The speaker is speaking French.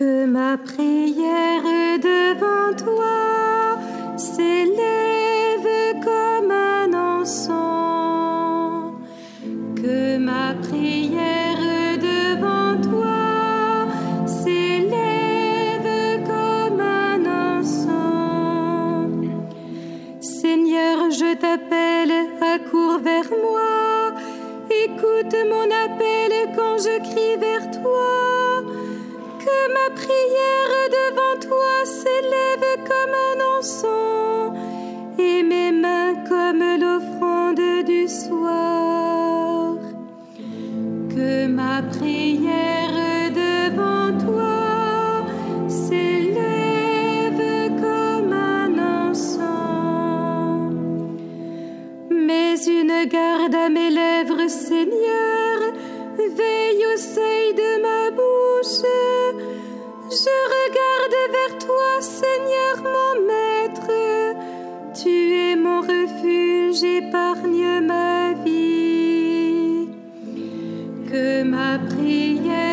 Que ma prière devant toi s'élève comme un encens. Que ma prière devant toi s'élève comme un encens. Seigneur, je t'appelle, accours vers moi. Écoute mon appel quand je crie vers toi. Ma prière devant toi s'élève comme un encens et mes mains comme l'offrande du soir. Que ma prière devant toi s'élève comme un encens. Mais une garde à mes lèvres, Seigneur, refuge, épargne ma vie. Que ma prière